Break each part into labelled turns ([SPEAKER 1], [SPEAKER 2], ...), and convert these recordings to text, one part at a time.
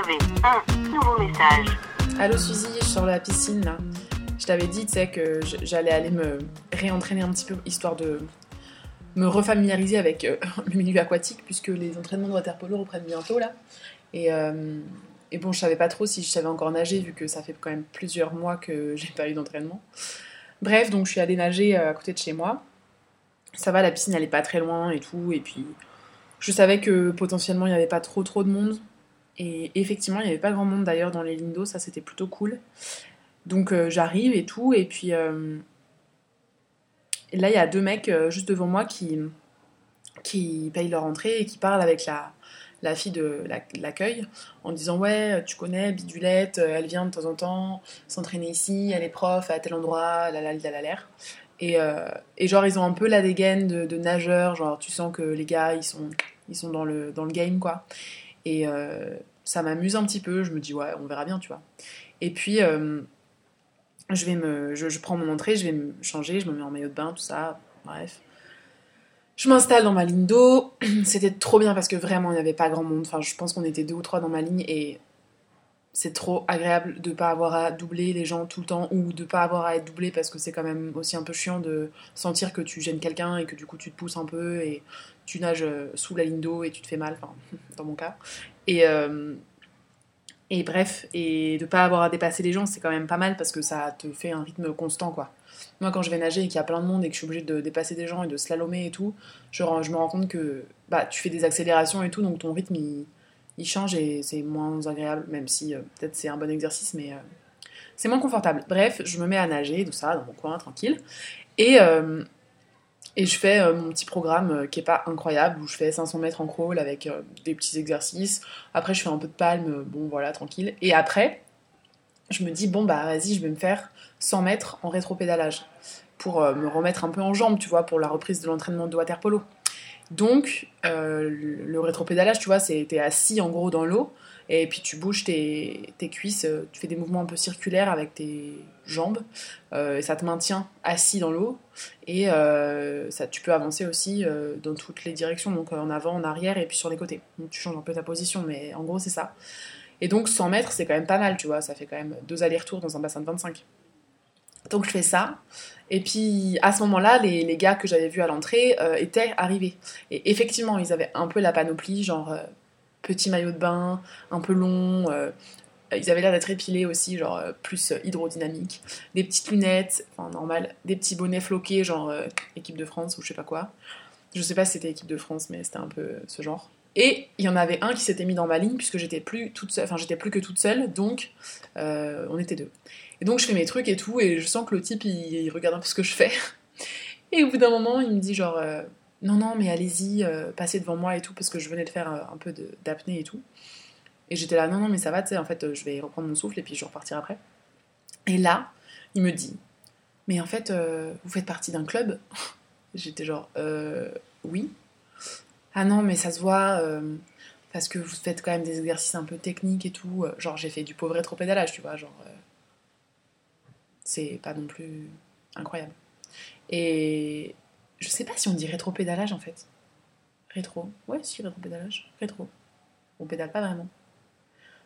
[SPEAKER 1] avez un nouveau message.
[SPEAKER 2] Allô Suzy, je suis sur la piscine là. Je t'avais dit, tu sais, que j'allais aller me réentraîner un petit peu, histoire de me refamiliariser avec euh, le milieu aquatique, puisque les entraînements de water polo reprennent bientôt là. Et, euh, et, bon, je savais pas trop si je savais encore nager, vu que ça fait quand même plusieurs mois que j'ai pas eu d'entraînement. Bref, donc je suis allée nager euh, à côté de chez moi. Ça va, la piscine elle est pas très loin et tout, et puis je savais que potentiellement il n'y avait pas trop trop de monde. Et effectivement, il n'y avait pas grand monde d'ailleurs dans les lignes d'eau, ça c'était plutôt cool. Donc j'arrive et tout, et puis et là, il y a deux mecs euh, juste devant moi qui, qui payent leur entrée et qui parlent avec la, la fille de l'accueil en disant Ouais, tu connais Bidulette, euh, elle vient de temps en temps s'entraîner ici, elle est prof à tel endroit, la la la l'air. Et, euh, et genre, ils ont un peu la dégaine de, de nageurs, genre, tu sens que les gars, ils sont, ils sont dans, le, dans le game, quoi. Et ça m'amuse un petit peu, je me dis Ouais, on verra bien, tu vois. Et puis je vais me, je, prends mon entrée, je vais me changer, je me mets en maillot de bain, tout ça, bref. Je m'installe dans ma ligne d'eau. C'était trop bien parce que vraiment il n'y avait pas grand monde. Enfin, je pense qu'on était deux ou trois dans ma ligne et c'est trop agréable de pas avoir à doubler les gens tout le temps ou de pas avoir à être doublé parce que c'est quand même aussi un peu chiant de sentir que tu gênes quelqu'un et que du coup tu te pousses un peu et tu nages euh, sous la ligne d'eau et tu te fais mal, mon cas. Et, euh, et bref, et de pas avoir à dépasser les gens, c'est quand même pas mal parce que ça te fait un rythme constant, quoi. Moi, quand je vais nager et qu'il y a plein de monde et que je suis obligée de dépasser des gens et de slalomer et tout, je, je me rends compte que bah, tu fais des accélérations et tout, donc ton rythme il, change et c'est moins agréable, même si euh, peut-être c'est un bon exercice, mais euh, c'est moins confortable. Bref, je me mets à nager, tout ça, dans mon coin, tranquille. Et, et je fais euh, mon petit programme euh, qui est pas incroyable, où je fais 500 mètres en crawl avec euh, des petits exercices. Après, je fais un peu de palme, bon voilà, tranquille. Et après, je me dis, bon bah vas-y, je vais me faire 100 mètres en rétropédalage pour me remettre un peu en jambe, tu vois, pour la reprise de l'entraînement de water Donc, le rétropédalage, tu vois, c'est t'es assis en gros dans l'eau et puis tu bouges tes, cuisses, euh, tu fais des mouvements un peu circulaires avec tes jambes, euh, et ça te maintient assis dans l'eau, et euh, ça, tu peux avancer aussi dans toutes les directions, donc en avant, en arrière, et puis sur les côtés. Donc tu changes un peu ta position, mais en gros c'est ça. Et donc 100 mètres, c'est quand même pas mal, tu vois, ça fait quand même deux allers-retours dans un bassin de 25. Donc je fais ça. Et puis à ce moment-là, les, gars que j'avais vus à l'entrée étaient arrivés. Et effectivement, ils avaient un peu la panoplie, genre petit maillot de bain, un peu long. Euh, ils avaient l'air d'être épilés aussi, genre euh, plus hydrodynamique. Des petites lunettes, enfin normal. Des petits bonnets floqués, genre euh, équipe de France ou je sais pas quoi. Je sais pas si c'était équipe de France, mais c'était un peu ce genre. Et il y en avait un qui s'était mis dans ma ligne puisque j'étais plus toute seule, enfin j'étais plus que toute seule, donc on était deux. Et donc je fais mes trucs et tout, et je sens que le type il, regarde un peu ce que je fais. Et au bout d'un moment, il me dit genre non, non, mais allez-y, euh, passez devant moi et tout, parce que je venais de faire euh, un peu d'apnée et tout. Et j'étais là, non, non, mais ça va, tu sais, en fait, euh, je vais reprendre mon souffle et puis je vais repartir après. Et là, il me dit, mais en fait, vous faites partie d'un club? J'étais genre, oui. Ah non, mais ça se voit, parce que vous faites quand même des exercices un peu techniques et tout. Genre, j'ai fait du pauvre rétro-pédalage, tu vois, genre. c'est pas non plus incroyable. Et, je sais pas si on dit rétro-pédalage en fait. Rétro. Ouais, si, rétro-pédalage. Rétro. On pédale pas vraiment.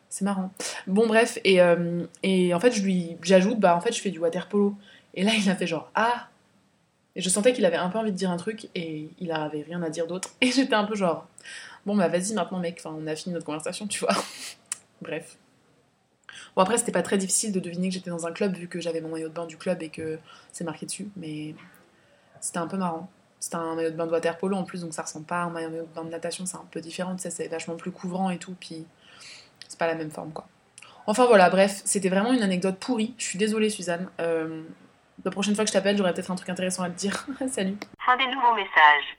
[SPEAKER 2] C'est marrant. Bon, bref, et, euh, et en fait, je lui j'ajoute, bah en fait, je fais du water polo. Et là, il a fait genre, ah Et je sentais qu'il avait un peu envie de dire un truc et il avait rien à dire d'autre. Et j'étais un peu genre, bon, bah vas-y maintenant, mec, enfin, on a fini notre conversation, tu vois. bref. Bon, après, c'était pas très difficile de deviner que j'étais dans un club vu que j'avais mon maillot de bain du club et que c'est marqué dessus, mais c'était un peu marrant. C'était un maillot de bain de water polo en plus, donc ça ressemble pas à un maillot de bain de natation, c'est un peu différent, tu sais, c'est vachement plus couvrant et tout, puis c'est pas la même forme quoi. Enfin voilà, bref, c'était vraiment une anecdote pourrie. Je suis désolée, Suzanne. Euh, la prochaine fois que je t'appelle, j'aurai peut-être un truc intéressant à te dire. Salut.
[SPEAKER 1] Fin des nouveaux messages.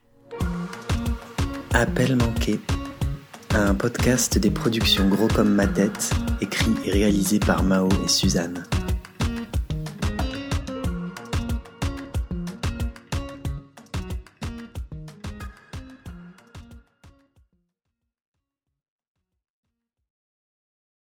[SPEAKER 3] Appel manqué. Un podcast des productions Gros comme ma tête, écrit et réalisé par Mao et Suzanne.